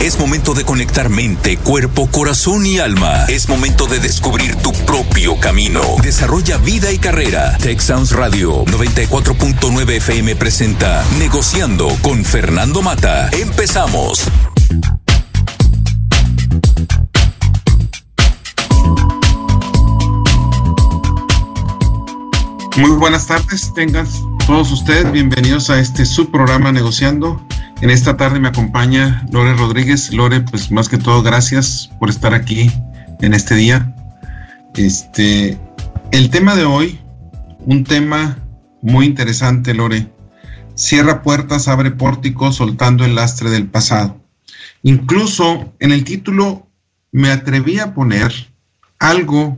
Es momento de conectar mente, cuerpo, corazón y alma. Es momento de descubrir tu propio camino. Desarrolla vida y carrera. Tech Sounds Radio 94.9 FM presenta Negociando con Fernando Mata. Empezamos. Muy buenas tardes, tengan todos ustedes bienvenidos a este subprograma Negociando. En esta tarde me acompaña Lore Rodríguez. Lore, pues más que todo, gracias por estar aquí en este día. Este, el tema de hoy, un tema muy interesante, Lore. Cierra puertas, abre pórticos, soltando el lastre del pasado. Incluso en el título me atreví a poner algo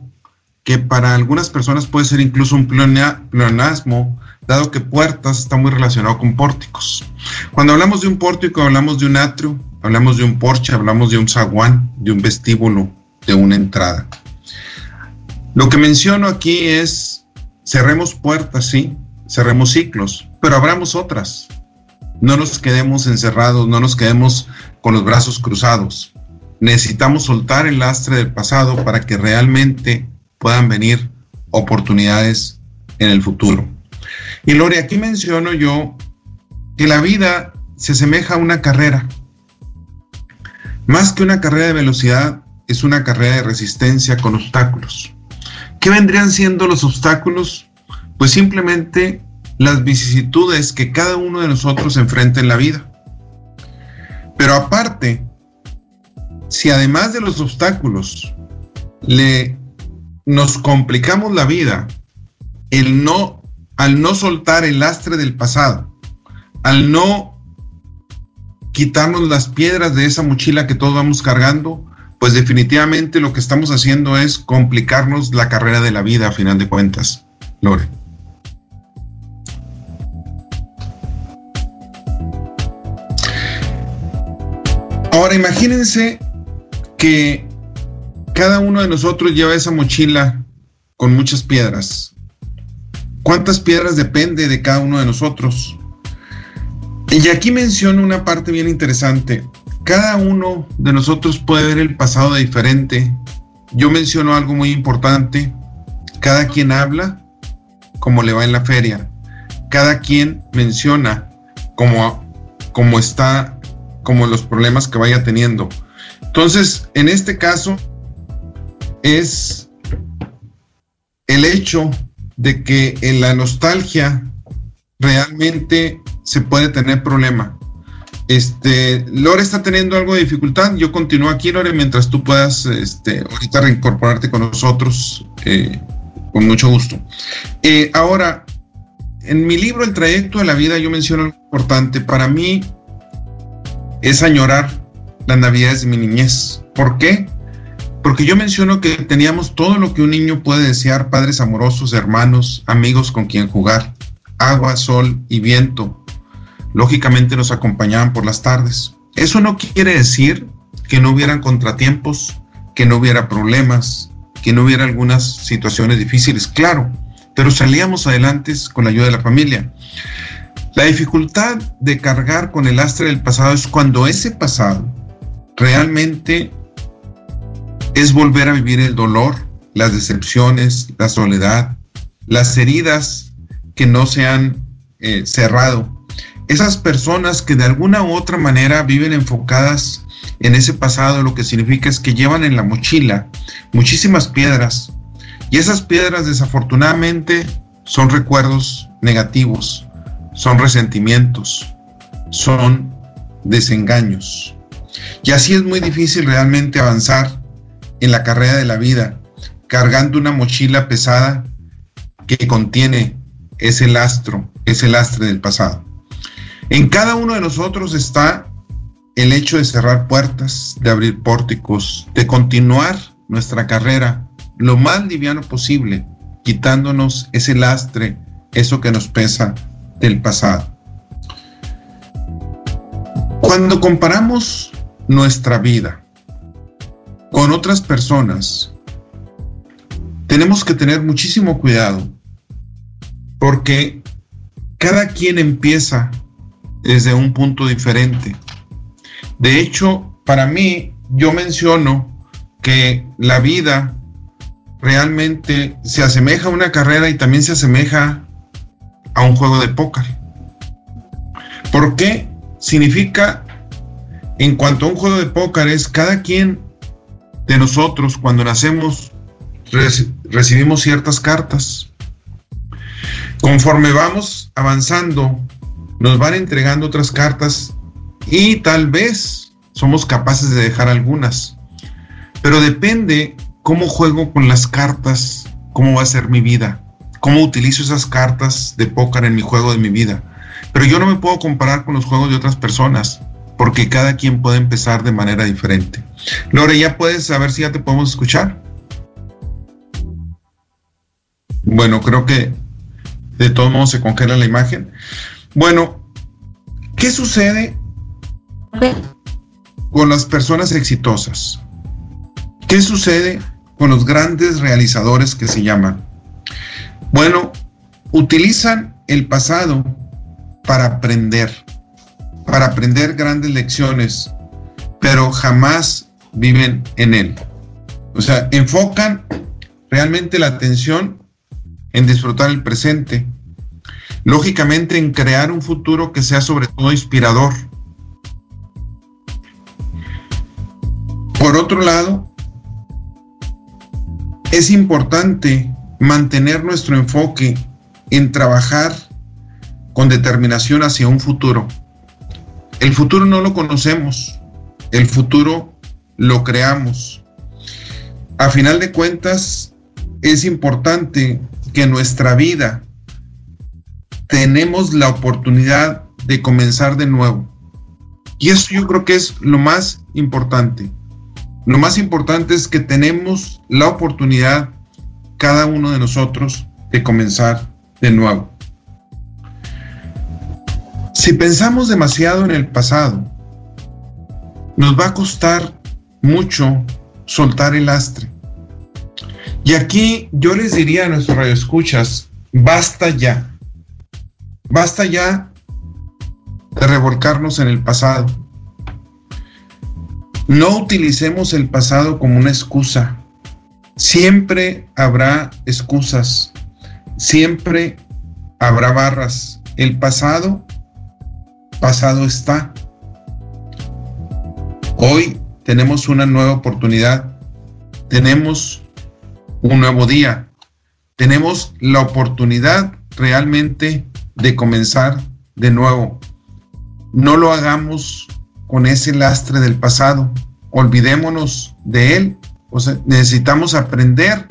que para algunas personas puede ser incluso un pleonasmo, dado que puertas está muy relacionado con pórticos. Cuando hablamos de un pórtico, hablamos de un atrio, hablamos de un porche, hablamos de un zaguán, de un vestíbulo, de una entrada. Lo que menciono aquí es, cerremos puertas, sí, cerremos ciclos, pero abramos otras. No nos quedemos encerrados, no nos quedemos con los brazos cruzados. Necesitamos soltar el lastre del pasado para que realmente puedan venir oportunidades en el futuro. Y Lore, aquí menciono yo que la vida se asemeja a una carrera. Más que una carrera de velocidad, es una carrera de resistencia con obstáculos. ¿Qué vendrían siendo los obstáculos? Pues simplemente las vicisitudes que cada uno de nosotros enfrenta en la vida. Pero aparte, si además de los obstáculos le nos complicamos la vida el no, al no soltar el lastre del pasado, al no quitarnos las piedras de esa mochila que todos vamos cargando, pues definitivamente lo que estamos haciendo es complicarnos la carrera de la vida a final de cuentas. Lore. Ahora imagínense que cada uno de nosotros lleva esa mochila con muchas piedras. ¿Cuántas piedras depende de cada uno de nosotros? Y aquí menciono una parte bien interesante. Cada uno de nosotros puede ver el pasado de diferente. Yo menciono algo muy importante. Cada quien habla como le va en la feria. Cada quien menciona cómo está, como los problemas que vaya teniendo. Entonces, en este caso, es el hecho de que en la nostalgia realmente se puede tener problema. Este, Lore está teniendo algo de dificultad. Yo continúo aquí, Lore, mientras tú puedas este, ahorita reincorporarte con nosotros, eh, con mucho gusto. Eh, ahora, en mi libro El trayecto de la vida, yo menciono algo importante. Para mí es añorar las navidades de mi niñez. ¿Por qué? Porque yo menciono que teníamos todo lo que un niño puede desear, padres amorosos, hermanos, amigos con quien jugar, agua, sol y viento. Lógicamente nos acompañaban por las tardes. Eso no quiere decir que no hubieran contratiempos, que no hubiera problemas, que no hubiera algunas situaciones difíciles, claro, pero salíamos adelante con la ayuda de la familia. La dificultad de cargar con el lastre del pasado es cuando ese pasado realmente es volver a vivir el dolor, las decepciones, la soledad, las heridas que no se han eh, cerrado. Esas personas que de alguna u otra manera viven enfocadas en ese pasado, lo que significa es que llevan en la mochila muchísimas piedras y esas piedras desafortunadamente son recuerdos negativos, son resentimientos, son desengaños. Y así es muy difícil realmente avanzar en la carrera de la vida, cargando una mochila pesada que contiene ese lastro, ese lastre del pasado. En cada uno de nosotros está el hecho de cerrar puertas, de abrir pórticos, de continuar nuestra carrera lo más liviano posible, quitándonos ese lastre, eso que nos pesa del pasado. Cuando comparamos nuestra vida con otras personas, tenemos que tener muchísimo cuidado porque cada quien empieza desde un punto diferente. De hecho, para mí, yo menciono que la vida realmente se asemeja a una carrera y también se asemeja a un juego de póker. ¿Por qué? Significa, en cuanto a un juego de póker, es cada quien de nosotros cuando nacemos recibimos ciertas cartas. Conforme vamos avanzando, nos van entregando otras cartas y tal vez somos capaces de dejar algunas. Pero depende cómo juego con las cartas, cómo va a ser mi vida, cómo utilizo esas cartas de póker en mi juego de mi vida. Pero yo no me puedo comparar con los juegos de otras personas, porque cada quien puede empezar de manera diferente. Lore, ¿ya puedes saber si ya te podemos escuchar? Bueno, creo que de todos modos se congela la imagen. Bueno, ¿qué sucede con las personas exitosas? ¿Qué sucede con los grandes realizadores que se llaman? Bueno, utilizan el pasado para aprender, para aprender grandes lecciones, pero jamás viven en él. O sea, enfocan realmente la atención en disfrutar el presente, lógicamente en crear un futuro que sea sobre todo inspirador. Por otro lado, es importante mantener nuestro enfoque en trabajar con determinación hacia un futuro. El futuro no lo conocemos, el futuro lo creamos. A final de cuentas, es importante que en nuestra vida tenemos la oportunidad de comenzar de nuevo. Y eso yo creo que es lo más importante. Lo más importante es que tenemos la oportunidad, cada uno de nosotros, de comenzar de nuevo. Si pensamos demasiado en el pasado, nos va a costar mucho soltar el lastre. Y aquí yo les diría a nuestros radioescuchas, basta ya. Basta ya de revolcarnos en el pasado. No utilicemos el pasado como una excusa. Siempre habrá excusas. Siempre habrá barras. El pasado, pasado está. Hoy tenemos una nueva oportunidad. Tenemos un nuevo día. Tenemos la oportunidad realmente de comenzar de nuevo. No lo hagamos con ese lastre del pasado. Olvidémonos de él. O sea, necesitamos aprender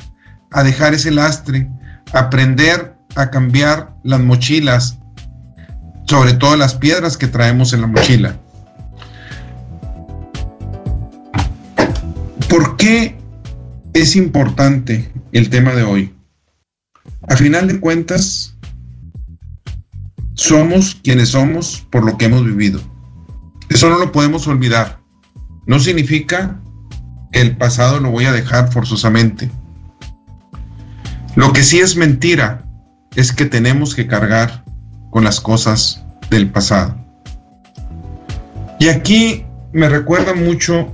a dejar ese lastre, aprender a cambiar las mochilas, sobre todo las piedras que traemos en la mochila. ¿Por qué es importante el tema de hoy? A final de cuentas, somos quienes somos por lo que hemos vivido. Eso no lo podemos olvidar. No significa que el pasado lo voy a dejar forzosamente. Lo que sí es mentira es que tenemos que cargar con las cosas del pasado. Y aquí me recuerda mucho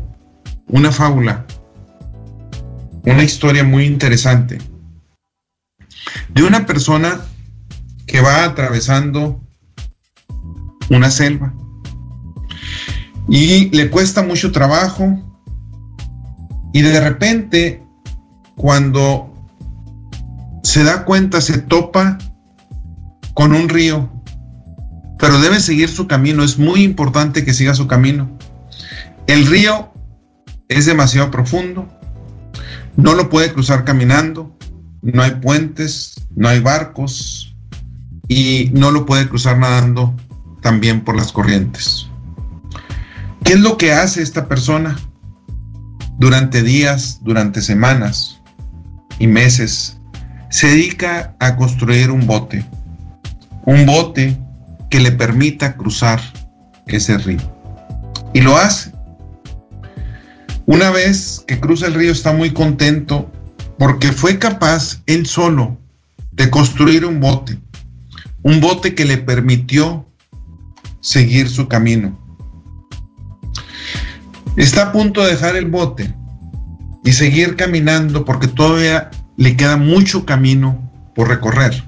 una fábula, una historia muy interesante de una persona que va atravesando una selva y le cuesta mucho trabajo y de repente cuando se da cuenta se topa con un río, pero debe seguir su camino, es muy importante que siga su camino. El río es demasiado profundo, no lo puede cruzar caminando, no hay puentes, no hay barcos y no lo puede cruzar nadando también por las corrientes. ¿Qué es lo que hace esta persona? Durante días, durante semanas y meses, se dedica a construir un bote. Un bote que le permita cruzar ese río. Y lo hace. Una vez que cruza el río está muy contento porque fue capaz él solo de construir un bote. Un bote que le permitió seguir su camino Está a punto de dejar el bote y seguir caminando porque todavía le queda mucho camino por recorrer.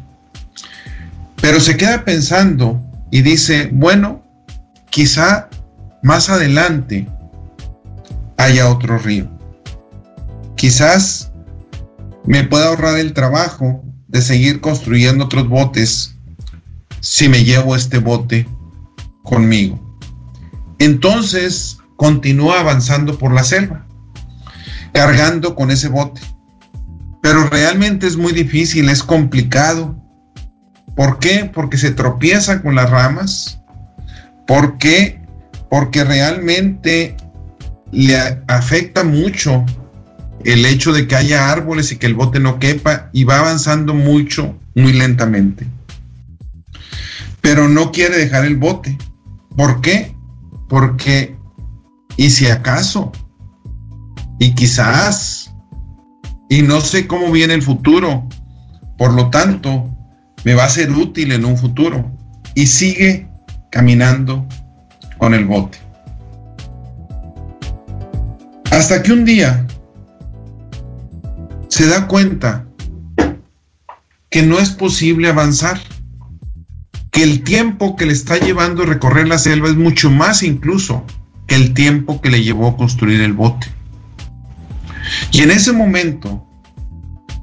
Pero se queda pensando y dice, bueno, quizá más adelante haya otro río. Quizás me pueda ahorrar el trabajo de seguir construyendo otros botes si me llevo este bote conmigo. Entonces continúa avanzando por la selva, cargando con ese bote. Pero realmente es muy difícil, es complicado. ¿Por qué? Porque se tropieza con las ramas. ¿Por qué? Porque realmente le afecta mucho el hecho de que haya árboles y que el bote no quepa y va avanzando mucho, muy lentamente. Pero no quiere dejar el bote. ¿Por qué? Porque, y si acaso, y quizás, y no sé cómo viene el futuro, por lo tanto, me va a ser útil en un futuro. Y sigue caminando con el bote. Hasta que un día se da cuenta que no es posible avanzar, que el tiempo que le está llevando recorrer la selva es mucho más incluso que el tiempo que le llevó a construir el bote. Y en ese momento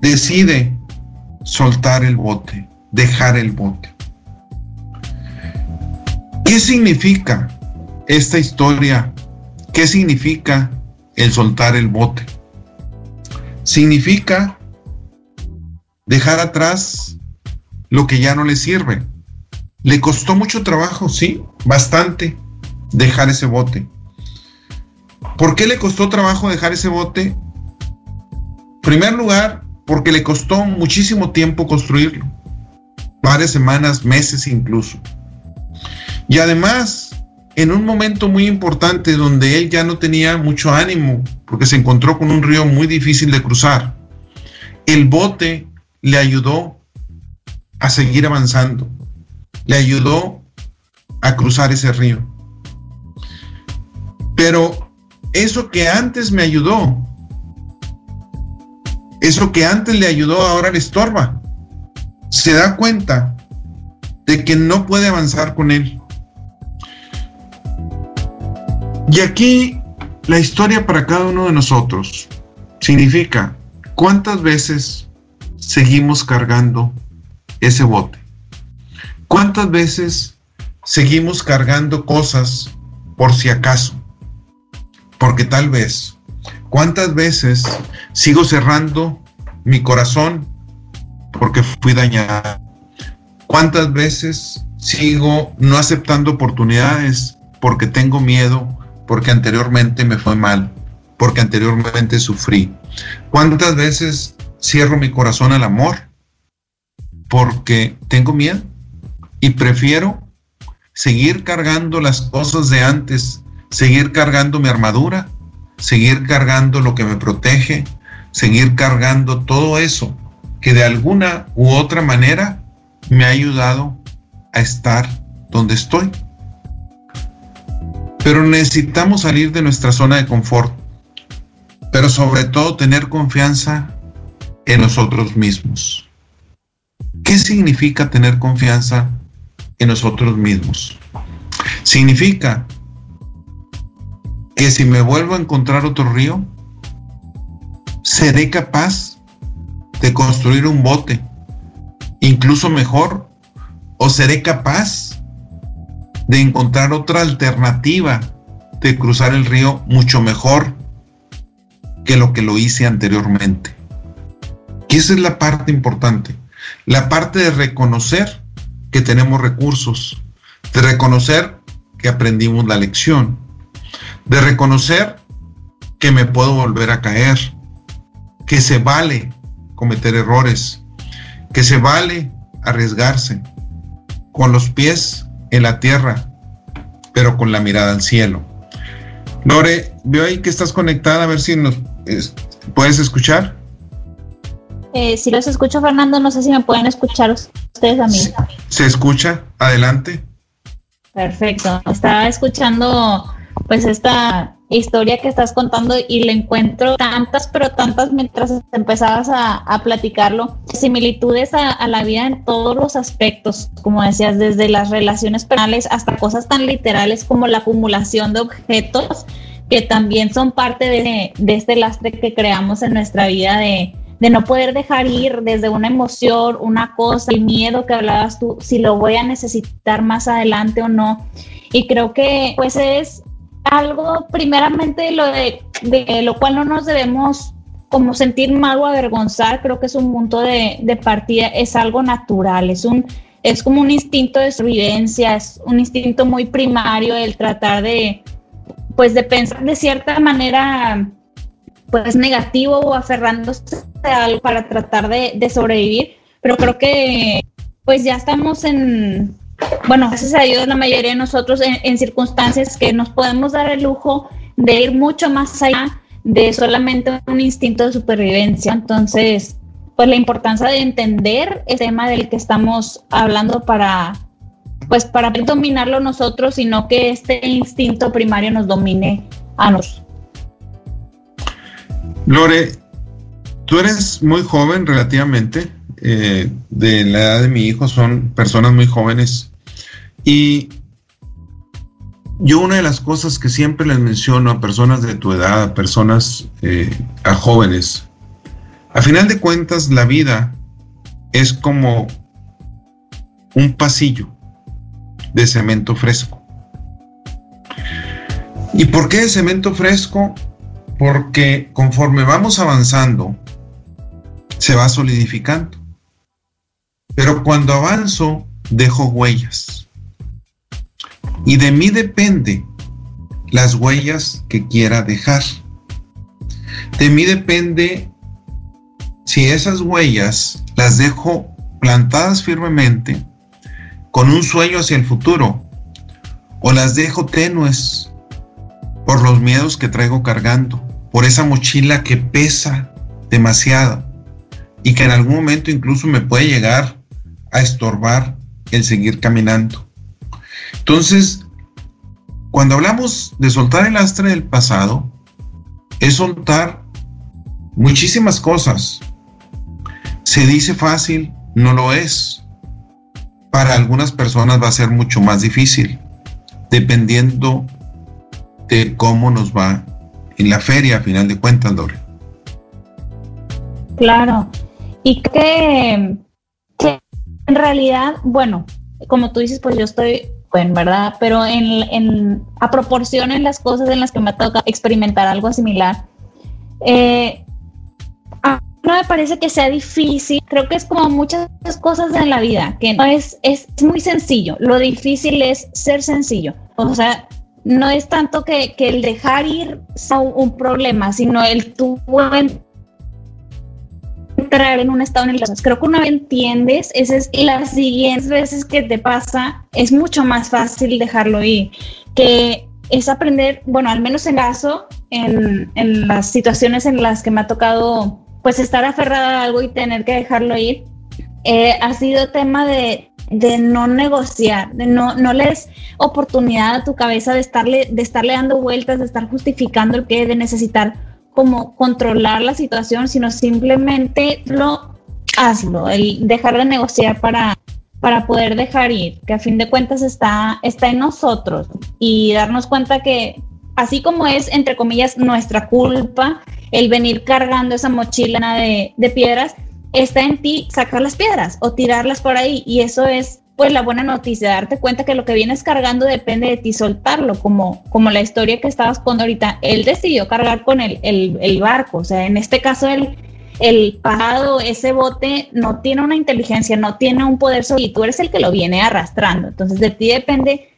decide soltar el bote, dejar el bote. ¿Qué significa esta historia? ¿Qué significa el soltar el bote? Significa dejar atrás lo que ya no le sirve. Le costó mucho trabajo, sí, bastante, dejar ese bote. ¿Por qué le costó trabajo dejar ese bote? En primer lugar, porque le costó muchísimo tiempo construirlo. Varias semanas, meses incluso. Y además, en un momento muy importante donde él ya no tenía mucho ánimo, porque se encontró con un río muy difícil de cruzar, el bote le ayudó a seguir avanzando, le ayudó a cruzar ese río. Pero eso que antes me ayudó, eso que antes le ayudó ahora le estorba. Se da cuenta de que no puede avanzar con él. Y aquí la historia para cada uno de nosotros significa cuántas veces seguimos cargando ese bote. ¿Cuántas veces seguimos cargando cosas por si acaso? Porque tal vez. ¿Cuántas veces sigo cerrando mi corazón porque fui dañado? ¿Cuántas veces sigo no aceptando oportunidades porque tengo miedo porque anteriormente me fue mal, porque anteriormente sufrí. ¿Cuántas veces cierro mi corazón al amor? Porque tengo miedo y prefiero seguir cargando las cosas de antes, seguir cargando mi armadura, seguir cargando lo que me protege, seguir cargando todo eso que de alguna u otra manera me ha ayudado a estar donde estoy. Pero necesitamos salir de nuestra zona de confort, pero sobre todo tener confianza en nosotros mismos. ¿Qué significa tener confianza en nosotros mismos? Significa que si me vuelvo a encontrar otro río, seré capaz de construir un bote, incluso mejor, o seré capaz de encontrar otra alternativa de cruzar el río mucho mejor que lo que lo hice anteriormente. Y esa es la parte importante, la parte de reconocer que tenemos recursos, de reconocer que aprendimos la lección, de reconocer que me puedo volver a caer, que se vale cometer errores, que se vale arriesgarse con los pies en la tierra, pero con la mirada al cielo. Lore, veo ahí que estás conectada, a ver si nos puedes escuchar. Eh, si los escucho, Fernando, no sé si me pueden escuchar ustedes a mí. Se, escucha, adelante. Perfecto. Estaba escuchando pues esta historia que estás contando y le encuentro tantas, pero tantas mientras empezabas a, platicarlo, similitudes a, la vida en todos los aspectos, como decías, desde las relaciones penales hasta cosas tan literales como la acumulación de objetos, que también son parte de, este lastre que creamos en nuestra vida de, de no poder dejar ir desde una emoción, una cosa, el miedo que hablabas tú, si lo voy a necesitar más adelante o no. Y creo que pues es algo primeramente lo de, lo cual no nos debemos como sentir mal o avergonzar, creo que es un punto de, partida, es algo natural, es un es como un instinto de sobrevivencia, es un instinto muy primario el tratar de pues de pensar de cierta manera pues negativo o aferrándose a algo para tratar de, de sobrevivir, pero creo que pues ya estamos en bueno, gracias a Dios la mayoría de nosotros en, circunstancias que nos podemos dar el lujo de ir mucho más allá de solamente un instinto de supervivencia. Entonces, pues la importancia de entender el tema del que estamos hablando para, pues para dominarlo nosotros y no que este instinto primario nos domine a nosotros. Lore, tú eres muy joven relativamente, eh, de la edad de mi hijo, son personas muy jóvenes. Y yo una de las cosas que siempre les menciono a personas de tu edad, a personas, eh, a jóvenes, a final de cuentas la vida es como un pasillo de cemento fresco. ¿Y por qué de cemento fresco? Porque conforme vamos avanzando, se va solidificando. Pero cuando avanzo, dejo huellas. Y de mí depende las huellas que quiera dejar. De mí depende si esas huellas las dejo plantadas firmemente con un sueño hacia el futuro o las dejo tenues por los miedos que traigo cargando, por esa mochila que pesa demasiado y que en algún momento incluso me puede llegar a estorbar el seguir caminando. Entonces, cuando hablamos de soltar el lastre del pasado, es soltar muchísimas cosas. Se dice fácil, no lo es. Para algunas personas va a ser mucho más difícil, dependiendo de cómo nos va en la feria, a final de cuentas, Lore. Claro. Y que en realidad, bueno, como tú dices, pues yo estoy, en ¿verdad? Pero en, a proporción en las cosas en las que me toca experimentar algo similar, eh, no me parece que sea difícil, creo que es como muchas cosas en la vida, que no es, es muy sencillo, lo difícil es ser sencillo, o sea, no es tanto que, el dejar ir sea un, problema, sino el tú entrar en un estado en el que creo que una vez entiendes, esas las siguientes veces que te pasa, es mucho más fácil dejarlo ir, que es aprender, bueno, al menos en caso, en, en las situaciones en las que me ha tocado pues estar aferrada a algo y tener que dejarlo ir, eh, ha sido tema de, de no negociar, de no, no les oportunidad a tu cabeza de estarle, de estarle dando vueltas, de estar justificando el que de necesitar como controlar la situación, sino simplemente lo hazlo, el dejar de negociar para, para poder dejar ir, que a fin de cuentas está, está en nosotros. Y darnos cuenta que así como es, entre comillas, nuestra culpa el venir cargando esa mochila de, de piedras, está en ti sacar las piedras o tirarlas por ahí. Y eso es pues la buena noticia, darte cuenta que lo que vienes cargando depende de ti soltarlo, como, como la historia que estabas con ahorita. Él decidió cargar con el, el, barco, o sea, en este caso el, el parado, ese bote no tiene una inteligencia, no tiene un poder sobre y tú eres el que lo viene arrastrando. Entonces de ti depende,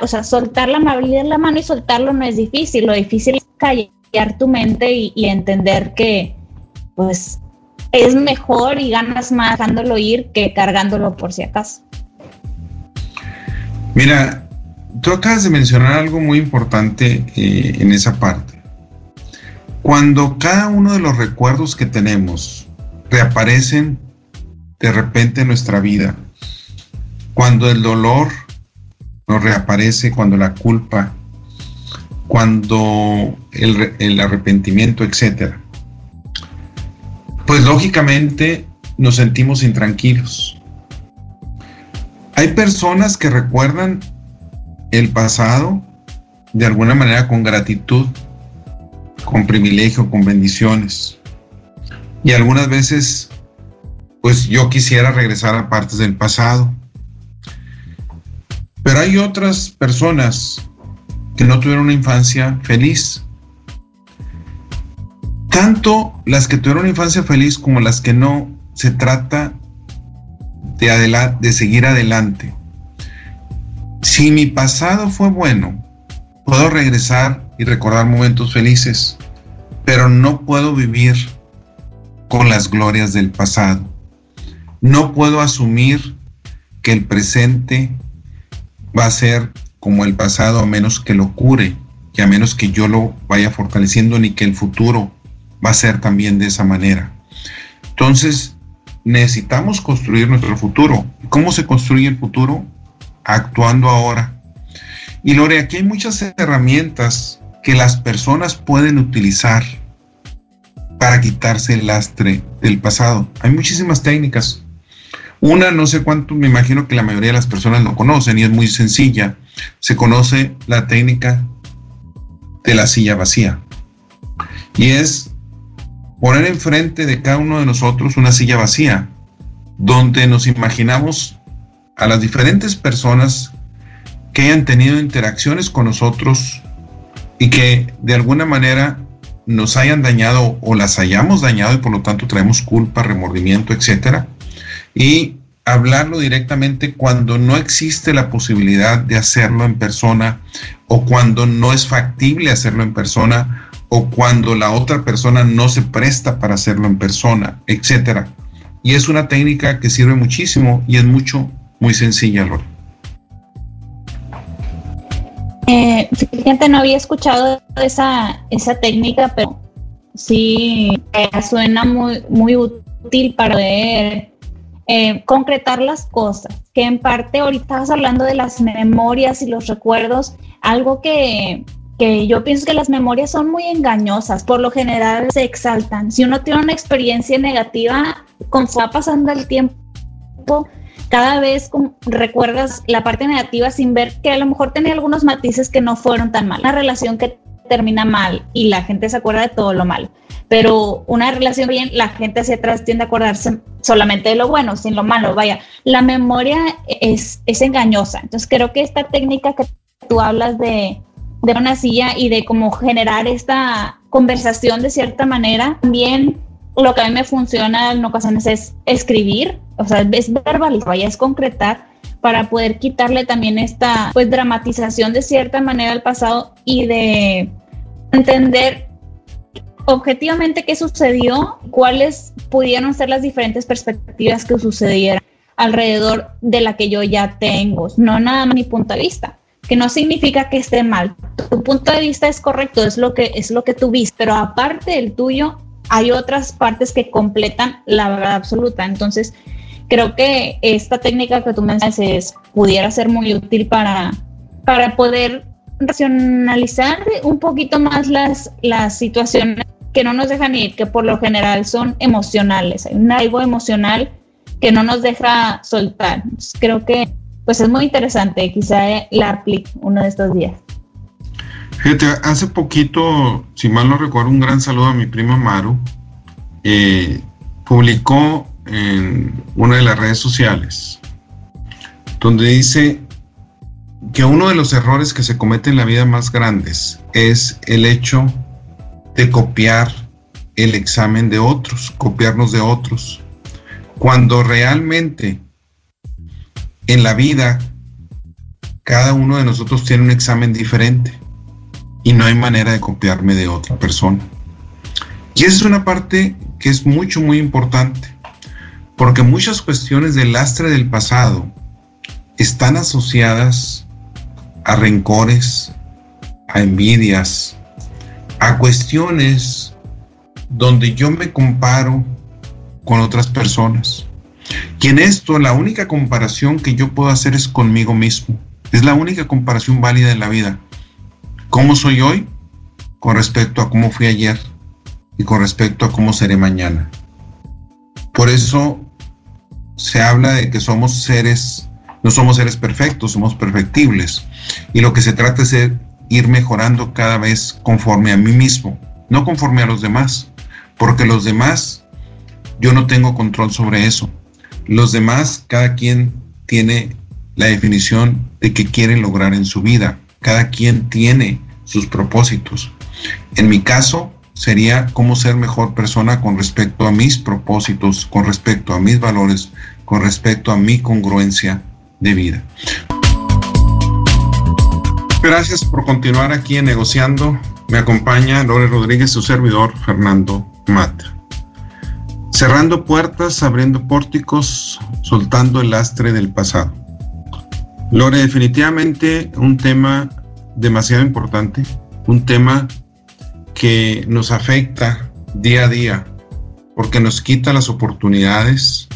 o sea, soltar la amabilidad la mano y soltarlo no es difícil, lo difícil es callar tu mente y, y entender que pues es mejor y ganas más dejándolo ir que cargándolo por si acaso. Mira, tú acabas de mencionar algo muy importante eh, en esa parte. Cuando cada uno de los recuerdos que tenemos reaparecen de repente en nuestra vida, cuando el dolor nos reaparece, cuando la culpa, cuando el, el arrepentimiento, etcétera, pues lógicamente nos sentimos intranquilos. Hay personas que recuerdan el pasado de alguna manera con gratitud, con privilegio, con bendiciones. Y algunas veces, pues yo quisiera regresar a partes del pasado. Pero hay otras personas que no tuvieron una infancia feliz. Tanto las que tuvieron una infancia feliz como las que no, se trata de, de seguir adelante. Si mi pasado fue bueno, puedo regresar y recordar momentos felices, pero no puedo vivir con las glorias del pasado. No puedo asumir que el presente va a ser como el pasado a menos que lo cure y a menos que yo lo vaya fortaleciendo ni que el futuro va a ser también de esa manera. Entonces, necesitamos construir nuestro futuro. ¿Cómo se construye el futuro? Actuando ahora. Y Lore, aquí hay muchas herramientas que las personas pueden utilizar para quitarse el lastre del pasado. Hay muchísimas técnicas. Una, no sé cuánto, me imagino que la mayoría de las personas lo conocen y es muy sencilla. Se conoce la técnica de la silla vacía. Y es poner enfrente de cada uno de nosotros una silla vacía, donde nos imaginamos a las diferentes personas que hayan tenido interacciones con nosotros y que de alguna manera nos hayan dañado o las hayamos dañado y por lo tanto traemos culpa, remordimiento, etcétera. Y hablarlo directamente cuando no existe la posibilidad de hacerlo en persona o cuando no es factible hacerlo en persona o cuando la otra persona no se presta para hacerlo en persona, etcétera. Y es una técnica que sirve muchísimo y es mucho, muy sencilla, Lore. Eh, fíjate, no había escuchado esa, esa técnica, pero sí suena muy, muy útil para poder eh, concretar las cosas. Que en parte ahorita estás hablando de las memorias y los recuerdos, algo que, que yo pienso que las memorias son muy engañosas, por lo general se exaltan. Si uno tiene una experiencia negativa, con va pasando el tiempo, cada vez recuerdas la parte negativa sin ver que a lo mejor tenía algunos matices que no fueron tan mal. Una relación que termina mal y la gente se acuerda de todo lo malo. Pero una relación bien, la gente hacia atrás tiende a acordarse solamente de lo bueno, sin lo malo. Vaya, la memoria es, es engañosa. Entonces creo que esta técnica que tú hablas de, de una silla y de cómo generar esta conversación de cierta manera. También lo que a mí me funciona en ocasiones es escribir, o sea, es verbalizar, es concretar para poder quitarle también esta pues dramatización de cierta manera al pasado y de entender objetivamente qué sucedió, cuáles pudieron ser las diferentes perspectivas que sucedieran alrededor de la que yo ya tengo, no nada más mi punto de vista que no significa que esté mal. Tu punto de vista es correcto, es lo que es lo que tú viste, pero aparte del tuyo hay otras partes que completan la verdad absoluta. Entonces, creo que esta técnica que tú mencionas pudiera ser muy útil para, para poder racionalizar un poquito más las, las situaciones que no nos dejan ir, que por lo general son emocionales. Hay un algo emocional que no nos deja soltar. creo que pues es muy interesante. Quizá la aplique uno de estos días. Fíjate, hace poquito, si mal no recuerdo, un gran saludo a mi prima Maru. Eh, publicó en una de las redes sociales donde dice que uno de los errores que se cometen en la vida más grandes es el hecho de copiar el examen de otros, copiarnos de otros, cuando realmente en la vida, cada uno de nosotros tiene un examen diferente y no hay manera de copiarme de otra persona. Y esa es una parte que es mucho, muy importante, porque muchas cuestiones del lastre del pasado están asociadas a rencores, a envidias, a cuestiones donde yo me comparo con otras personas. Y en esto la única comparación que yo puedo hacer es conmigo mismo. Es la única comparación válida en la vida. cómo soy hoy con respecto a cómo fui ayer y con respecto a cómo seré mañana. Por eso se habla de que somos seres, no somos seres perfectos, somos perfectibles. Y lo que se trata es ir mejorando cada vez conforme a mí mismo, no conforme a los demás, porque los demás, yo no tengo control sobre eso. Los demás, cada quien tiene la definición de qué quiere lograr en su vida. Cada quien tiene sus propósitos. En mi caso, sería cómo ser mejor persona con respecto a mis propósitos, con respecto a mis valores, con respecto a mi congruencia de vida. Gracias por continuar aquí en Negociando. Me acompaña Lore Rodríguez, su servidor Fernando Mata. Cerrando puertas, abriendo pórticos, soltando el lastre del pasado. Lore, definitivamente un tema demasiado importante, un tema que nos afecta día a día, porque nos quita las oportunidades,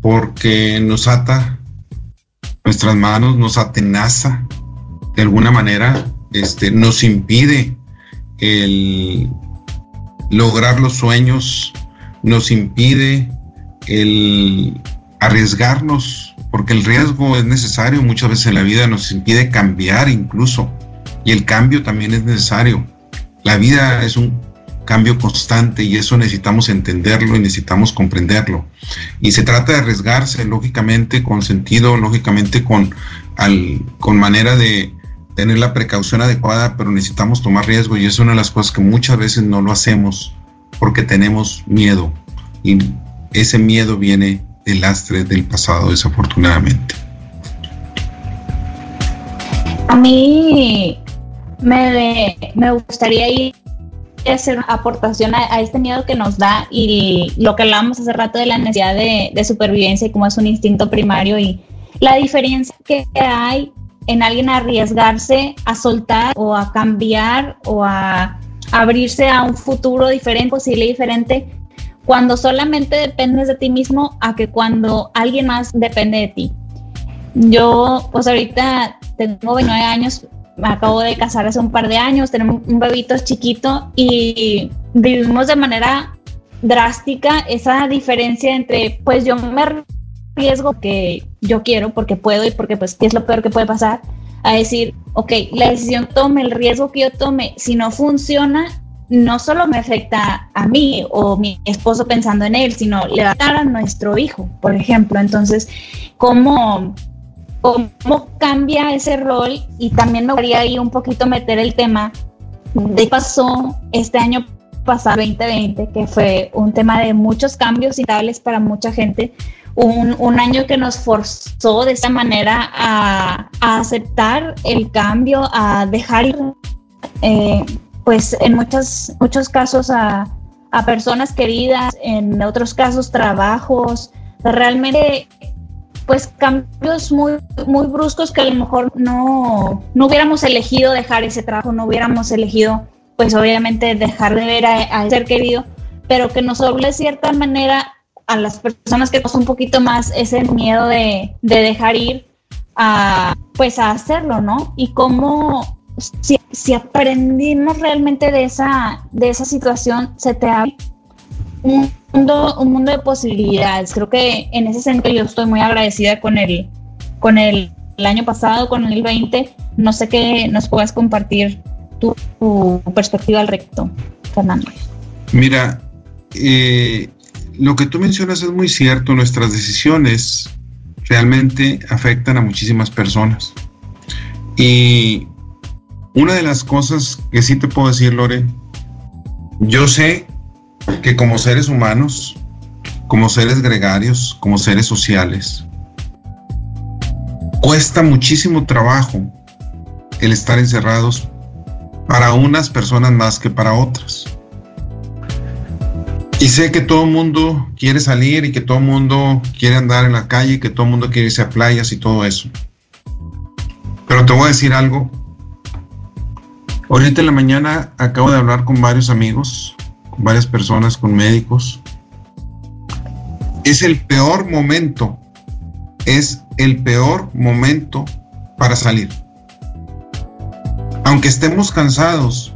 porque nos ata nuestras manos, nos atenaza de alguna manera, este, nos impide el lograr los sueños, nos impide el arriesgarnos, porque el riesgo es necesario muchas veces en la vida, nos impide cambiar incluso, y el cambio también es necesario. La vida es un cambio constante y eso necesitamos entenderlo y necesitamos comprenderlo. Y se trata de arriesgarse, lógicamente, con sentido, lógicamente, con, con manera de tener la precaución adecuada, pero necesitamos tomar riesgo y es una de las cosas que muchas veces no lo hacemos porque tenemos miedo y ese miedo viene del lastre del pasado, desafortunadamente. A mí me, me gustaría ir a hacer aportación a, este miedo que nos da y lo que hablábamos hace rato de la necesidad de, de supervivencia y cómo es un instinto primario y la diferencia que hay en alguien arriesgarse a soltar o a cambiar o a abrirse a un futuro diferente, posible diferente, cuando solamente dependes de ti mismo a que cuando alguien más depende de ti. Yo, pues ahorita tengo 29 años, me acabo de casar hace un par de años, tenemos un bebito chiquito y vivimos de manera drástica esa diferencia entre, pues yo me arriesgo que yo quiero porque puedo y porque pues es lo peor que puede pasar, a decir, ok, la decisión tome, el riesgo que yo tome, si no funciona, no solo me afecta a mí o mi esposo pensando en él, sino le va a dar a nuestro hijo, por ejemplo. Entonces, ¿cómo, cómo cambia ese rol? Y también me gustaría ahí un poquito meter el tema de qué pasó este año pasado, 2020, que fue un tema de muchos cambios estables para mucha gente, un, un, año que nos forzó de esta manera a, a aceptar el cambio, a dejar eh, pues en muchos, muchos casos a, a, personas queridas, en otros casos trabajos, realmente pues cambios muy, muy bruscos que a lo mejor no, no hubiéramos elegido dejar ese trabajo, no hubiéramos elegido pues obviamente dejar de ver a, ser querido, pero que nos obliga de cierta manera a las personas que pasan un poquito más ese miedo de, de, dejar ir a pues a hacerlo, ¿no? Y cómo si, si, aprendimos realmente de esa, de esa situación, se te abre un mundo, un mundo de posibilidades. Creo que en ese sentido yo estoy muy agradecida con el, con el, el año pasado, con el 20. No sé qué nos puedas compartir tu, tu perspectiva al recto, Fernando. Mira, eh, lo que tú mencionas es muy cierto. Nuestras decisiones realmente afectan a muchísimas personas. Y una de las cosas que sí te puedo decir, Lore, yo sé que como seres humanos, como seres gregarios, como seres sociales, cuesta muchísimo trabajo el estar encerrados para unas personas más que para otras. Y sé que todo el mundo quiere salir y que todo el mundo quiere andar en la calle, y que todo el mundo quiere irse a playas y todo eso. Pero te voy a decir algo. Ahorita en la mañana acabo de hablar con varios amigos, con varias personas, con médicos. Es el peor momento, es el peor momento para salir aunque estemos cansados,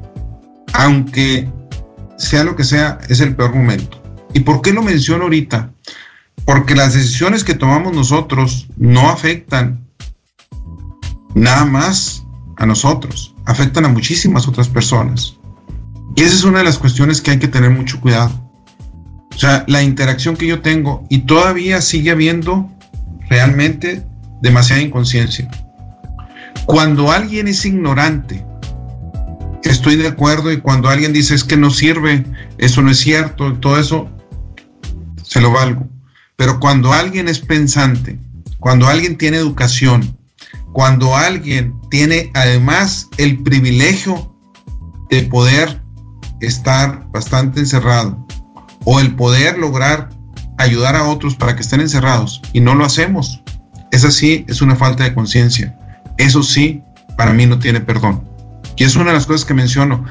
aunque sea lo que sea, es el peor momento. ¿Y por qué lo menciono ahorita? Porque las decisiones que tomamos nosotros no afectan nada más a nosotros, afectan a muchísimas otras personas. Y esa es una de las cuestiones que hay que tener mucho cuidado. O sea, la interacción que yo tengo y todavía sigue habiendo realmente demasiada inconsciencia. Cuando alguien es ignorante, estoy de acuerdo y cuando alguien dice es que no sirve, eso no es cierto, todo eso, se lo valgo. Pero cuando alguien es pensante, cuando alguien tiene educación, cuando alguien tiene además el privilegio de poder estar bastante encerrado o el poder lograr ayudar a otros para que estén encerrados y no lo hacemos, esa sí es una falta de conciencia. Eso sí, para mí no tiene perdón. Y es una de las cosas que menciono.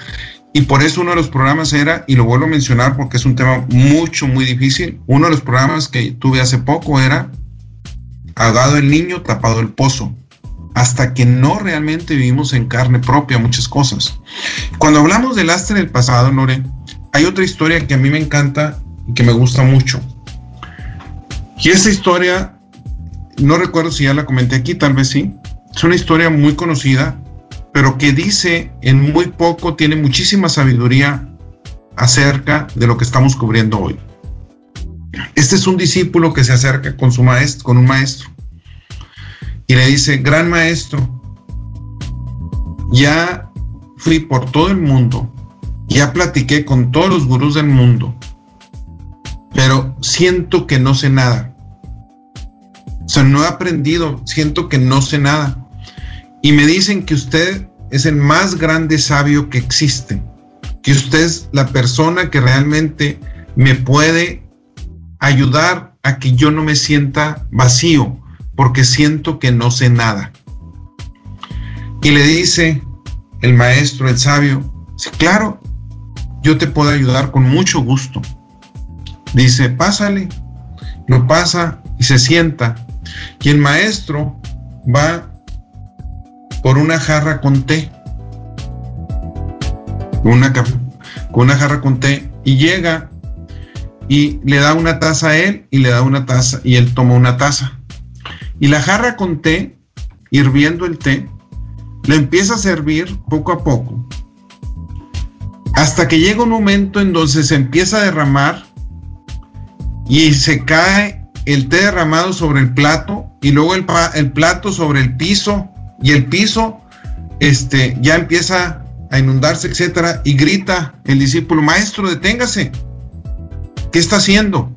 Y por eso uno de los programas era, y lo vuelvo a mencionar porque es un tema mucho, muy difícil, uno de los programas que tuve hace poco era Ahogado el niño, tapado el pozo. Hasta que no realmente vivimos en carne propia muchas cosas. Cuando hablamos del lastre del pasado, Lore, hay otra historia que a mí me encanta y que me gusta mucho. Y esa historia, no recuerdo si ya la comenté aquí, tal vez sí. Es una historia muy conocida pero que dice en muy poco, tiene muchísima sabiduría acerca de lo que estamos cubriendo hoy. Este es un discípulo que se acerca con su maestro, con un maestro, y le dice, gran maestro, ya fui por todo el mundo, ya platiqué con todos los gurús del mundo, pero siento que no sé nada. O sea, no he aprendido, siento que no sé nada y me dicen que usted es el más grande sabio que existe, que usted es la persona que realmente me puede ayudar a que yo no me sienta vacío, porque siento que no sé nada. Y le dice el maestro, el sabio, claro, yo te puedo ayudar con mucho gusto. Dice, pásale, lo pasa y se sienta. Y el maestro va por una jarra con té. Una, con una jarra con té y llega y le da una taza a él y le da una taza y él toma una taza. Y la jarra con té, hirviendo el té, le empieza a servir poco a poco. Hasta que llega un momento en donde se empieza a derramar y se cae el té derramado sobre el plato y luego el, el plato sobre el piso y el piso este, ya empieza a inundarse, etcétera, y grita el discípulo, maestro, deténgase. ¿Qué está haciendo?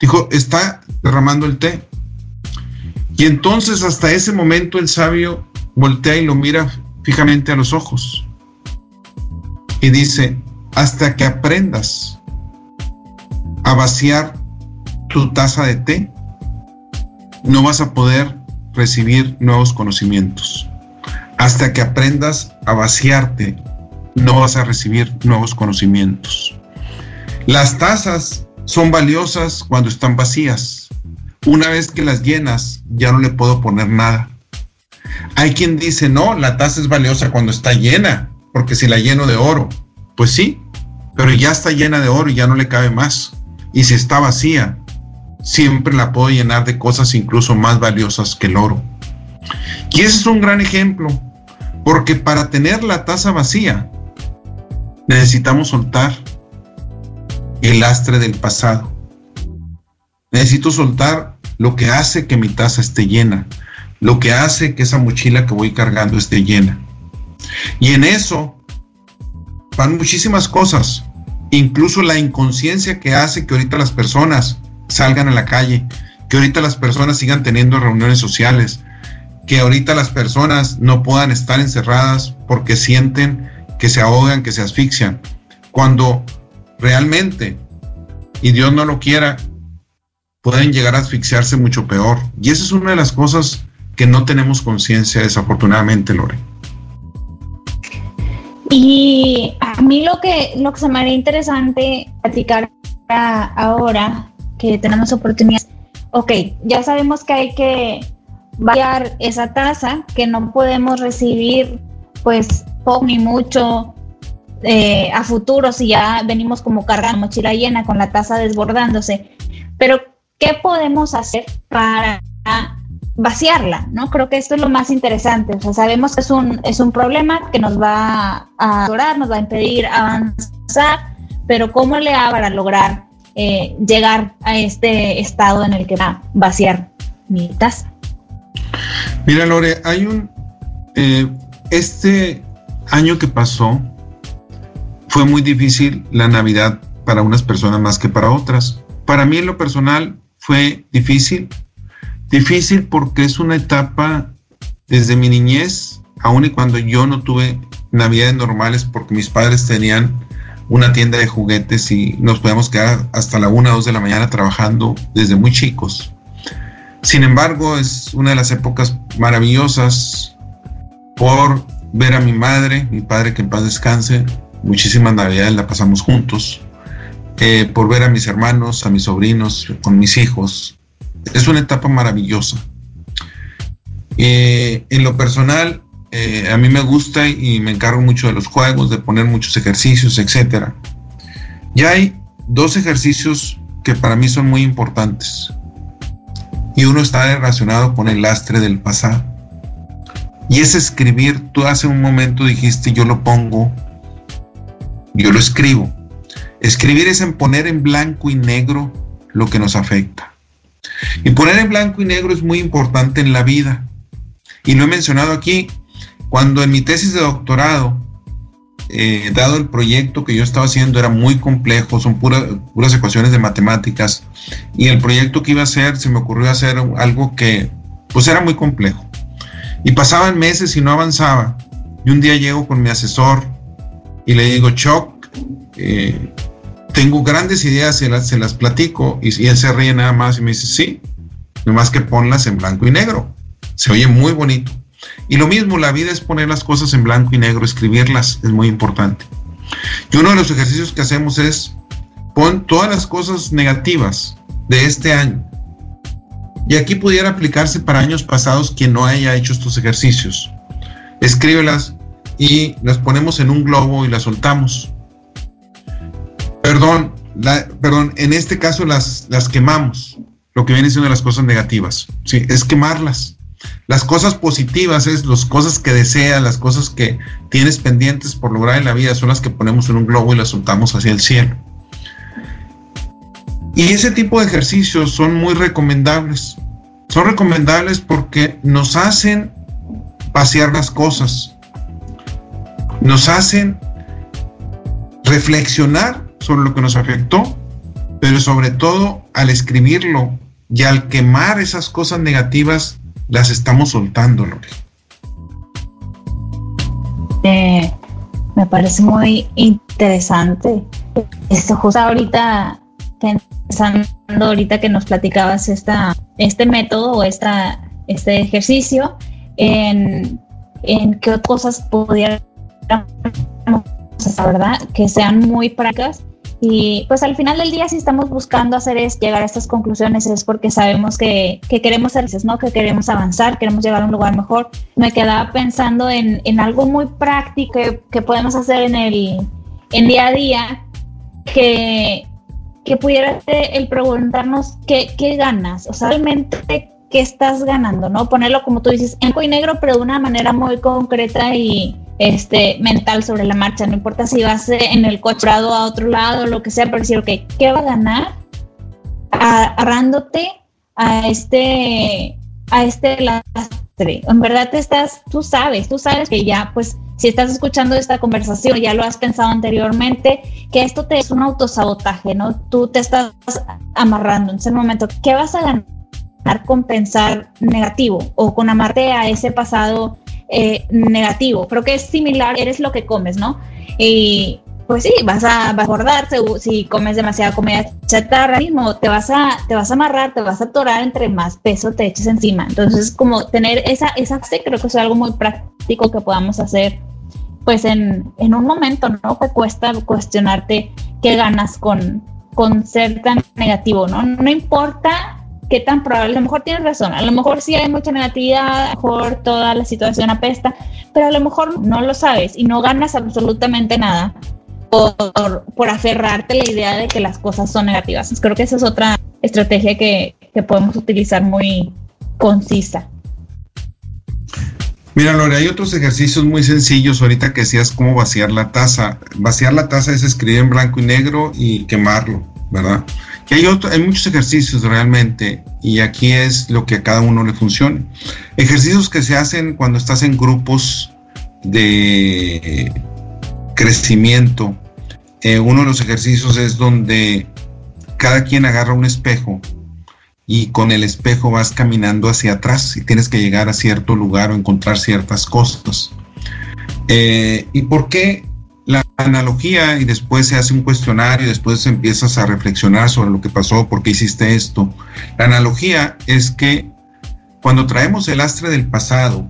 Dijo, está derramando el té. Y entonces hasta ese momento el sabio voltea y lo mira fijamente a los ojos y dice, hasta que aprendas a vaciar tu taza de té, no vas a poder recibir nuevos conocimientos. Hasta que aprendas a vaciarte, no vas a recibir nuevos conocimientos. Las tazas son valiosas cuando están vacías. Una vez que las llenas, ya no le puedo poner nada. Hay quien dice, no, la taza es valiosa cuando está llena, porque si la lleno de oro, pues sí, pero ya está llena de oro y ya no le cabe más. Y si está vacía, siempre la puedo llenar de cosas incluso más valiosas que el oro. Y ese es un gran ejemplo, porque para tener la taza vacía necesitamos soltar el lastre del pasado. Necesito soltar lo que hace que mi taza esté llena, lo que hace que esa mochila que voy cargando esté llena. Y en eso van muchísimas cosas, incluso la inconsciencia que hace que ahorita las personas salgan a la calle, que ahorita las personas sigan teniendo reuniones sociales, que ahorita las personas no puedan estar encerradas porque sienten que se ahogan, que se asfixian, cuando realmente, y Dios no lo quiera, pueden llegar a asfixiarse mucho peor. Y esa es una de las cosas que no tenemos conciencia, desafortunadamente, Lore. Y a mí lo que, lo que se me haría interesante platicar ahora que tenemos oportunidades. Ok, ya sabemos que hay que variar esa tasa, que no podemos recibir pues poco ni mucho eh, a futuro si ya venimos como cargando mochila llena con la taza desbordándose. Pero, ¿qué podemos hacer para vaciarla? ¿no? Creo que esto es lo más interesante. O sea, sabemos que es un, es un problema que nos va a atorar, nos va a impedir avanzar, pero ¿cómo le hago para lograr eh, llegar a este estado en el que va a vaciar mi taza? Mira, Lore, hay un... Eh, este año que pasó fue muy difícil la Navidad para unas personas más que para otras. Para mí en lo personal fue difícil. Difícil porque es una etapa desde mi niñez, aun y cuando yo no tuve navidades normales porque mis padres tenían una tienda de juguetes y nos podíamos quedar hasta la 1 o 2 de la mañana trabajando desde muy chicos. Sin embargo, es una de las épocas maravillosas por ver a mi madre, mi padre que en paz descanse, muchísimas navidades la pasamos juntos, eh, por ver a mis hermanos, a mis sobrinos, con mis hijos. Es una etapa maravillosa. Eh, en lo personal, eh, a mí me gusta y me encargo mucho de los juegos, de poner muchos ejercicios, etc. Ya hay dos ejercicios que para mí son muy importantes. Y uno está relacionado con el lastre del pasado. Y es escribir, tú hace un momento dijiste, yo lo pongo, yo lo escribo. Escribir es en poner en blanco y negro lo que nos afecta. Y poner en blanco y negro es muy importante en la vida. Y lo he mencionado aquí, cuando en mi tesis de doctorado, eh, dado el proyecto que yo estaba haciendo era muy complejo, son puras ecuaciones de matemáticas, y el proyecto que iba a hacer, se me ocurrió hacer algo que pues era muy complejo. Y pasaban meses y no avanzaba. Y un día llego con mi asesor y le digo, Choc, eh, tengo grandes ideas, las, se las platico, y, y él se ríe nada más y me dice, sí, nomás que ponlas en blanco y negro. Se oye muy bonito. Y lo mismo, la vida es poner las cosas en blanco y negro, escribirlas es muy importante. Y uno de los ejercicios que hacemos es pon todas las cosas negativas de este año. Y aquí pudiera aplicarse para años pasados quien no haya hecho estos ejercicios. Escríbelas y las ponemos en un globo y las soltamos. Perdón, perdón, en este caso las, las quemamos, lo que viene siendo las cosas negativas. Sí, es quemarlas. Las cosas positivas es las cosas que deseas, las cosas que tienes pendientes por lograr en la vida, son las que ponemos en un globo y las soltamos hacia el cielo. Y ese tipo de ejercicios son muy recomendables. Son recomendables porque nos hacen vaciar las cosas. Nos hacen reflexionar sobre lo que nos afectó, pero sobre todo al escribirlo y al quemar esas cosas negativas, las estamos soltando, Lore. Eh, me parece muy interesante. Esto justo ahorita, pensando ahorita que nos platicabas esta, este método o esta, este ejercicio, en, en qué cosas podríamos, ¿verdad? Que sean muy prácticas y pues al final del día, si estamos buscando hacer es llegar a estas conclusiones, es porque sabemos que, que queremos ser, ¿no? Que queremos avanzar, queremos llegar a un lugar mejor. Me quedaba pensando en, en algo muy práctico que, podemos hacer en el en día a día, que, que pudiera el preguntarnos qué, qué ganas, o sea, realmente qué estás ganando, ¿no? Ponerlo como tú dices, en blanco y negro, pero de una manera muy concreta y, este, mental sobre la marcha, no importa si vas en el coche a otro lado, lo que sea, pero decir, ok, ¿qué va a ganar agarrándote a este, a este lastre? En verdad te estás, tú sabes, tú sabes que ya, pues, si estás escuchando esta conversación, ya lo has pensado anteriormente, que esto te es un autosabotaje, ¿no? Tú te estás amarrando en ese momento. ¿Qué vas a ganar con pensar negativo o con amarte a ese pasado eh, negativo. Creo que es similar, eres lo que comes, ¿no? Y pues sí, vas a, vas si comes demasiada comida chatarra mismo, te vas a, te vas a amarrar, te vas a atorar entre más peso te eches encima. Entonces, como tener esa, esa creo que es algo muy práctico que podamos hacer pues en, en un momento, ¿no? Que cuesta cuestionarte qué ganas con, con ser tan negativo, ¿no? No importa qué tan probable, a lo mejor tienes razón, a lo mejor sí hay mucha negatividad, a lo mejor toda la situación apesta, pero a lo mejor no lo sabes y no ganas absolutamente nada por, por aferrarte a la idea de que las cosas son negativas. Creo que esa es otra estrategia que, que podemos utilizar muy concisa. Mira, Lore, hay otros ejercicios muy sencillos ahorita que decías cómo vaciar la taza. Vaciar la taza es escribir en blanco y negro y quemarlo, ¿verdad? Y hay, hay muchos ejercicios realmente y aquí es lo que a cada uno le funcione. Ejercicios que se hacen cuando estás en grupos de crecimiento. Eh, uno de los ejercicios es donde cada quien agarra un espejo y con el espejo vas caminando hacia atrás y tienes que llegar a cierto lugar o encontrar ciertas cosas. Eh, ¿Y por qué la analogía y después se hace un cuestionario y después empiezas a reflexionar sobre lo que pasó, por qué hiciste esto? La analogía es que cuando traemos el astre del pasado,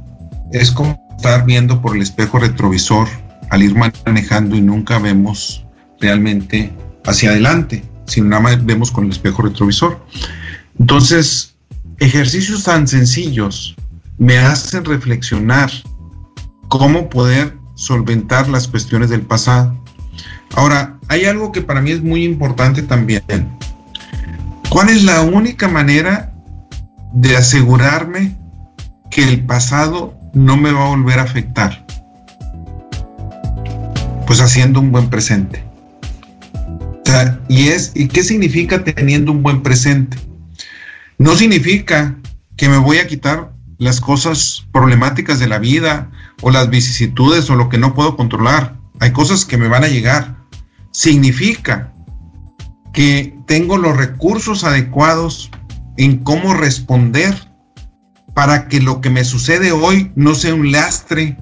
es como estar viendo por el espejo retrovisor al ir manejando y nunca vemos realmente hacia adelante, sino nada más vemos con el espejo retrovisor. Entonces, ejercicios tan sencillos me hacen reflexionar cómo poder solventar las cuestiones del pasado. Ahora, hay algo que para mí es muy importante también. ¿Cuál es la única manera de asegurarme que el pasado no me va a volver a afectar? Pues haciendo un buen presente. y es, ¿y qué significa teniendo un buen presente? No significa que me voy a quitar las cosas problemáticas de la vida o las vicisitudes o lo que no puedo controlar. Hay cosas que me van a llegar. Significa que tengo los recursos adecuados en cómo responder para que lo que me sucede hoy no sea un lastre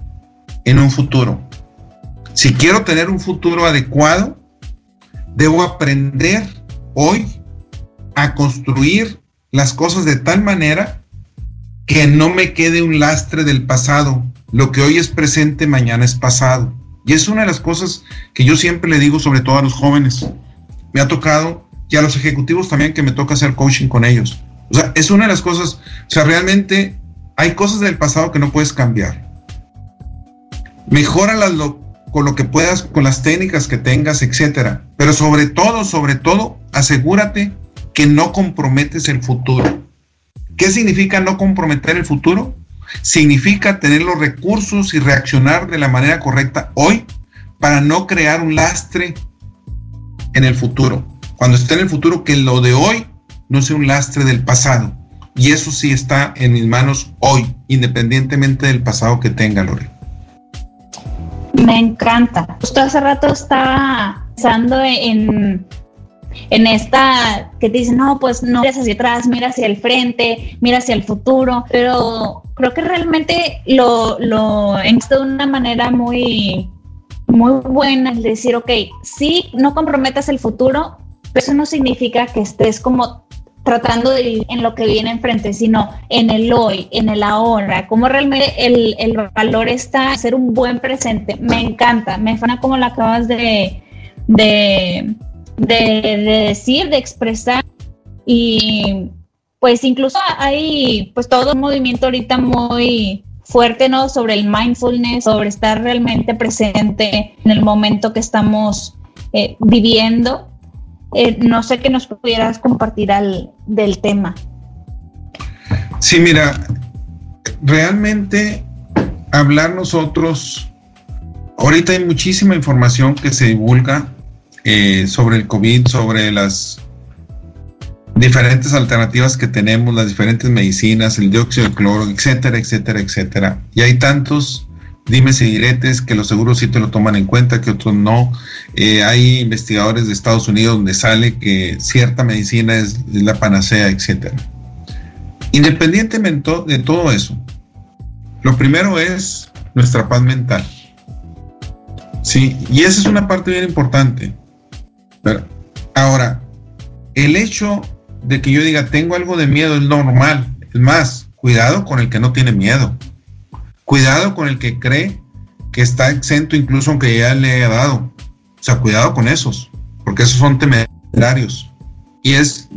en un futuro. Si quiero tener un futuro adecuado, debo aprender hoy a construir las cosas de tal manera que no me quede un lastre del pasado. Lo que hoy es presente, mañana es pasado. Y es una de las cosas que yo siempre le digo, sobre todo a los jóvenes. Me ha tocado, y a los ejecutivos también, que me toca hacer coaching con ellos. O sea, es una de las cosas, o sea, realmente hay cosas del pasado que no puedes cambiar. Mejóralas con lo que puedas, con las técnicas que tengas, etcétera. Pero sobre todo, sobre todo, asegúrate que no comprometes el futuro. ¿Qué significa no comprometer el futuro? Significa tener los recursos y reaccionar de la manera correcta hoy para no crear un lastre en el futuro. Cuando esté en el futuro, que lo de hoy no sea un lastre del pasado. Y eso sí está en mis manos hoy, independientemente del pasado que tenga, Lore. Me encanta. Justo hace rato estaba pensando en en esta que te dicen, no, pues no miras hacia atrás, mira hacia el frente, mira hacia el futuro, pero creo que realmente lo, lo he visto de una manera muy, muy buena, es decir, ok, sí, no comprometas el futuro, pero eso no significa que estés como tratando de vivir en lo que viene enfrente, sino en el hoy, en el ahora, cómo realmente el, el valor está ser un buen presente. Me encanta, me fana como lo acabas de, de de, decir, de expresar y pues incluso hay pues todo un movimiento ahorita muy fuerte, ¿no? Sobre el mindfulness, sobre estar realmente presente en el momento que estamos eh, viviendo. Eh, no sé qué nos pudieras compartir al, del tema. Sí, mira, realmente hablar nosotros, ahorita hay muchísima información que se divulga eh, sobre el COVID, sobre las diferentes alternativas que tenemos, las diferentes medicinas, el dióxido de cloro, etcétera, etcétera, etcétera. Y hay tantos dimes y diretes que los seguros sí te lo toman en cuenta, que otros no. Eh, hay investigadores de Estados Unidos donde sale que cierta medicina es, la panacea, etcétera. Independientemente de todo eso, lo primero es nuestra paz mental. Sí, y esa es una parte bien importante. Ahora, el hecho de que yo diga tengo algo de miedo es normal. Es más, cuidado con el que no tiene miedo. Cuidado con el que cree que está exento incluso aunque ya le haya dado. O sea, cuidado con esos, porque esos son temerarios. Y es,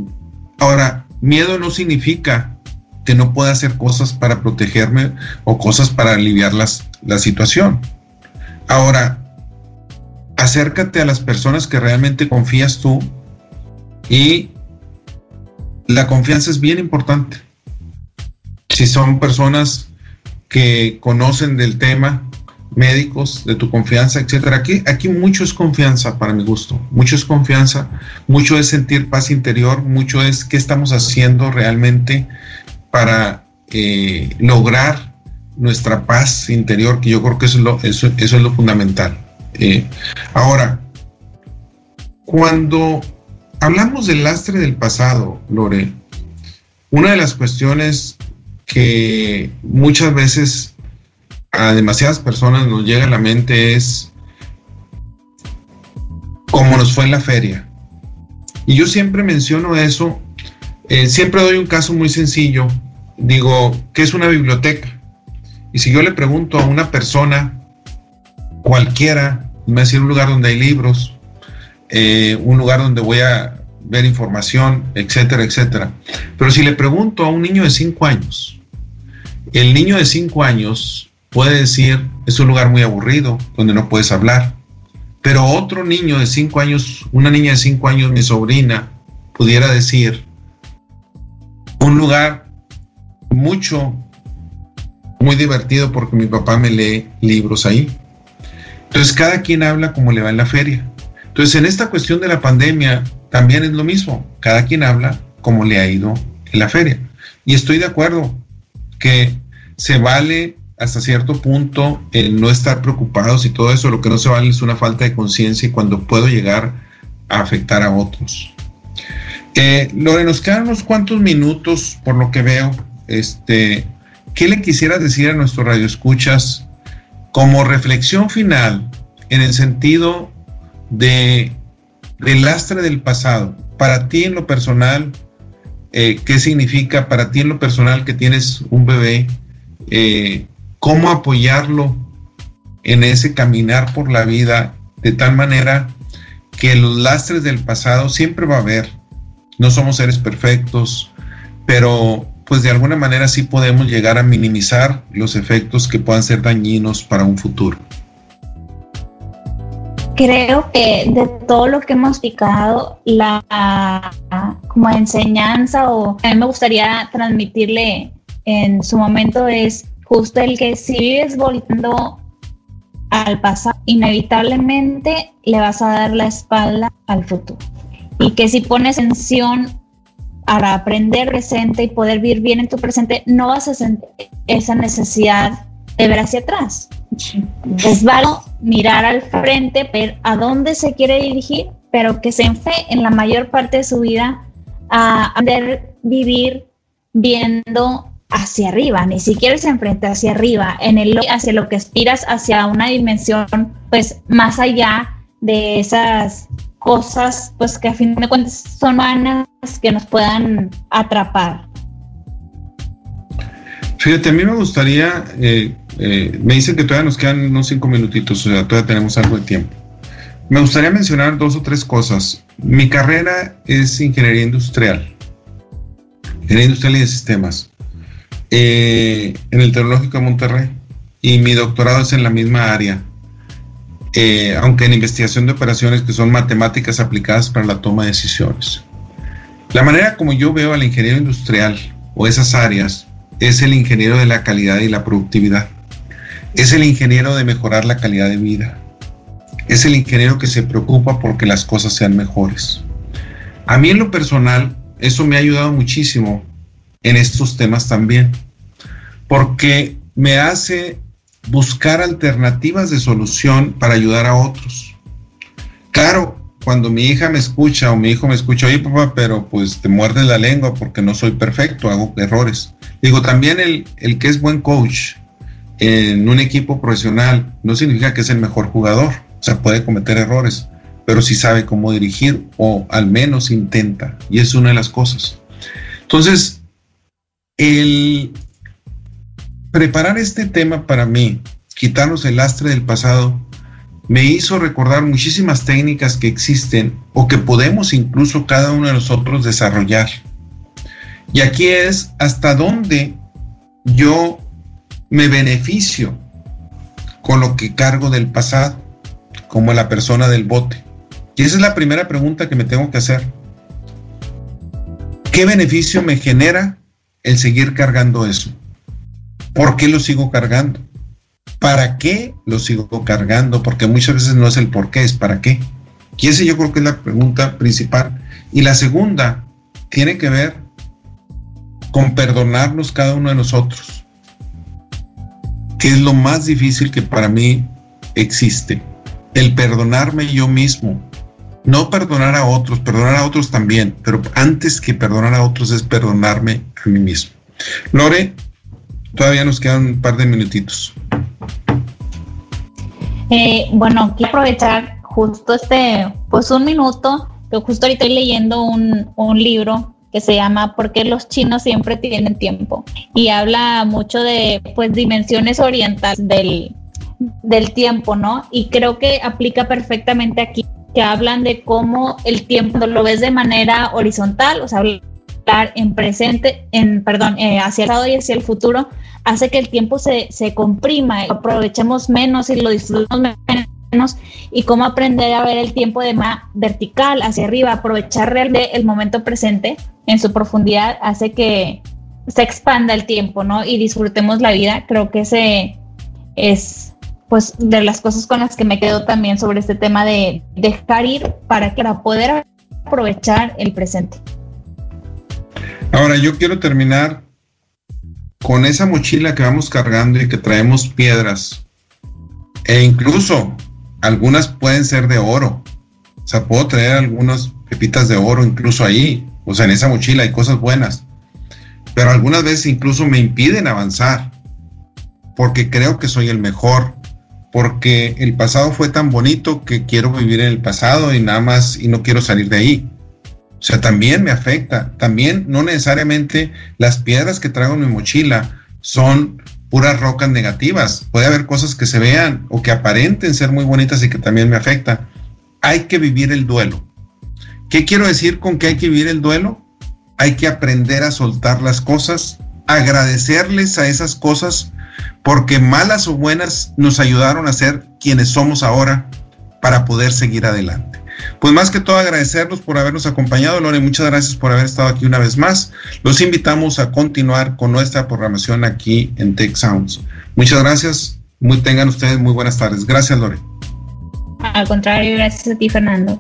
ahora, miedo no significa que no pueda hacer cosas para protegerme o cosas para aliviar las, la situación. Ahora, acércate a las personas que realmente confías tú y la confianza es bien importante. Si son personas que conocen del tema, médicos de tu confianza, etcétera. Aquí, aquí mucho es confianza para mi gusto, mucho es confianza, mucho es sentir paz interior, mucho es qué estamos haciendo realmente para eh, lograr nuestra paz interior, que yo creo que eso es lo, fundamental. Eh, ahora, cuando hablamos del lastre del pasado, Lore, una de las cuestiones que muchas veces a demasiadas personas nos llega a la mente es cómo nos fue en la feria. Y yo siempre menciono eso, eh, siempre doy un caso muy sencillo, digo, ¿qué es una biblioteca? Y si yo le pregunto a una persona, cualquiera, me va a decir un lugar donde hay libros, eh, un lugar donde voy a ver información, etcétera, etcétera. Pero si le pregunto a un niño de 5 años, el niño de 5 años puede decir, es un lugar muy aburrido, donde no puedes hablar. Pero otro niño de 5 años, una niña de 5 años, mi sobrina, pudiera decir, un lugar mucho, muy divertido porque mi papá me lee libros ahí. Entonces cada quien habla como le va en la feria. Entonces en esta cuestión de la pandemia también es lo mismo. Cada quien habla como le ha ido en la feria. Y estoy de acuerdo que se vale hasta cierto punto el no estar preocupados y todo eso, lo que no se vale es una falta de conciencia y cuando puedo llegar a afectar a otros. Eh, Lore, nos quedan unos cuantos minutos por lo que veo. Este, ¿Qué le quisiera decir a nuestros radioescuchas como reflexión final en el sentido de del lastre del pasado? Para ti en lo personal, eh, ¿qué significa para ti en lo personal que tienes un bebé? Eh, cómo apoyarlo en ese caminar por la vida de tal manera que los lastres del pasado siempre va a haber. No somos seres perfectos, pero pues de alguna manera sí podemos llegar a minimizar los efectos que puedan ser dañinos para un futuro. Creo que de todo lo que hemos picado, la como enseñanza o a mí me gustaría transmitirle en su momento es justo el que si vives volviendo al pasado, inevitablemente le vas a dar la espalda al futuro. Y que si pones atención para aprender presente y poder vivir bien en tu presente, no vas a sentir esa necesidad de ver hacia atrás. Es válido mirar al frente, ver a dónde se quiere dirigir, pero que se enfe en la mayor parte de su vida a aprender vivir viendo hacia arriba, ni siquiera se enfrenta hacia arriba, en el hacia lo que aspiras, hacia una dimensión pues más allá de esas cosas pues que a fin de cuentas son humanas que nos puedan atrapar. Fíjate, a mí me gustaría, eh, eh, me dicen que todavía nos quedan unos cinco minutitos, o sea, todavía tenemos algo de tiempo. Me gustaría mencionar dos o tres cosas. Mi carrera es ingeniería industrial, ingeniería industrial y de sistemas. Eh, en el Tecnológico de Monterrey y mi doctorado es en la misma área, eh, aunque en investigación de operaciones que son matemáticas aplicadas para la toma de decisiones. La manera como yo veo al ingeniero industrial o esas áreas es el ingeniero de la calidad y la productividad. Es el ingeniero de mejorar la calidad de vida. Es el ingeniero que se preocupa porque las cosas sean mejores. A mí en lo personal, eso me ha ayudado muchísimo en estos temas también, porque me hace buscar alternativas de solución para ayudar a otros. Claro, cuando mi hija me escucha o mi hijo me escucha, oye papá, pero pues te muerdes la lengua porque no soy perfecto, hago errores. Digo, también el, el que es buen coach en un equipo profesional no significa que es el mejor jugador, o sea, puede cometer errores, pero sí sabe cómo dirigir o al menos intenta, y es una de las cosas. Entonces, el preparar este tema para mí, quitarnos el lastre del pasado, me hizo recordar muchísimas técnicas que existen o que podemos incluso cada uno de nosotros desarrollar. Y aquí es hasta dónde yo me beneficio con lo que cargo del pasado, como la persona del bote. Y esa es la primera pregunta que me tengo que hacer. ¿Qué beneficio me genera el seguir cargando eso? ¿Por qué lo sigo cargando? ¿Para qué lo sigo cargando? Porque muchas veces no es el por qué, es para qué. Y esa yo creo que es la pregunta principal. Y la segunda tiene que ver con perdonarnos cada uno de nosotros, es lo más difícil que para mí existe. El perdonarme yo mismo. No perdonar a otros, perdonar a otros también, pero antes que perdonar a otros es perdonarme a mí mismo. Lore, todavía nos quedan un par de minutitos. Eh, bueno, quiero aprovechar justo este, pues un minuto, que justo ahorita estoy leyendo un, un libro que se llama ¿Por qué los chinos siempre tienen tiempo? Y habla mucho de pues dimensiones orientales del, del tiempo, ¿no? Y creo que aplica perfectamente aquí, que hablan de cómo el tiempo lo ves de manera horizontal, o sea, hablar en presente, en, perdón, eh, hacia el lado y hacia el futuro, hace que el tiempo se, se comprima, aprovechemos menos y lo disfrutemos menos y cómo aprender a ver el tiempo de manera vertical, hacia arriba, aprovechar realmente el momento presente en su profundidad hace que se expanda el tiempo, ¿no? Y disfrutemos la vida. Creo que ese es, pues, de las cosas con las que me quedo también sobre este tema de dejar ir para, para poder aprovechar el presente. Ahora, yo quiero terminar con esa mochila que vamos cargando y que traemos piedras, e incluso algunas pueden ser de oro. O sea, puedo traer algunas pepitas de oro incluso ahí. O sea, en esa mochila hay cosas buenas. Pero algunas veces incluso me impiden avanzar. Porque creo que soy el mejor. Porque el pasado fue tan bonito que quiero vivir en el pasado y nada más y no quiero salir de ahí. O sea, también me afecta. También no necesariamente las piedras que traigo en mi mochila son puras rocas negativas. Puede haber cosas que se vean o que aparenten ser muy bonitas y que también me afectan. Hay que vivir el duelo. ¿Qué quiero decir con que hay que vivir el duelo? Hay que aprender a soltar las cosas, agradecerles a esas cosas, porque malas o buenas nos ayudaron a ser quienes somos ahora para poder seguir adelante. Pues más que todo agradecerlos por habernos acompañado, Lore, muchas gracias por haber estado aquí una vez más. Los invitamos a continuar con nuestra programación aquí en Tech Sounds. Muchas gracias, muy, tengan ustedes muy buenas tardes. Gracias, Lore. Al contrario, gracias a ti, Fernando.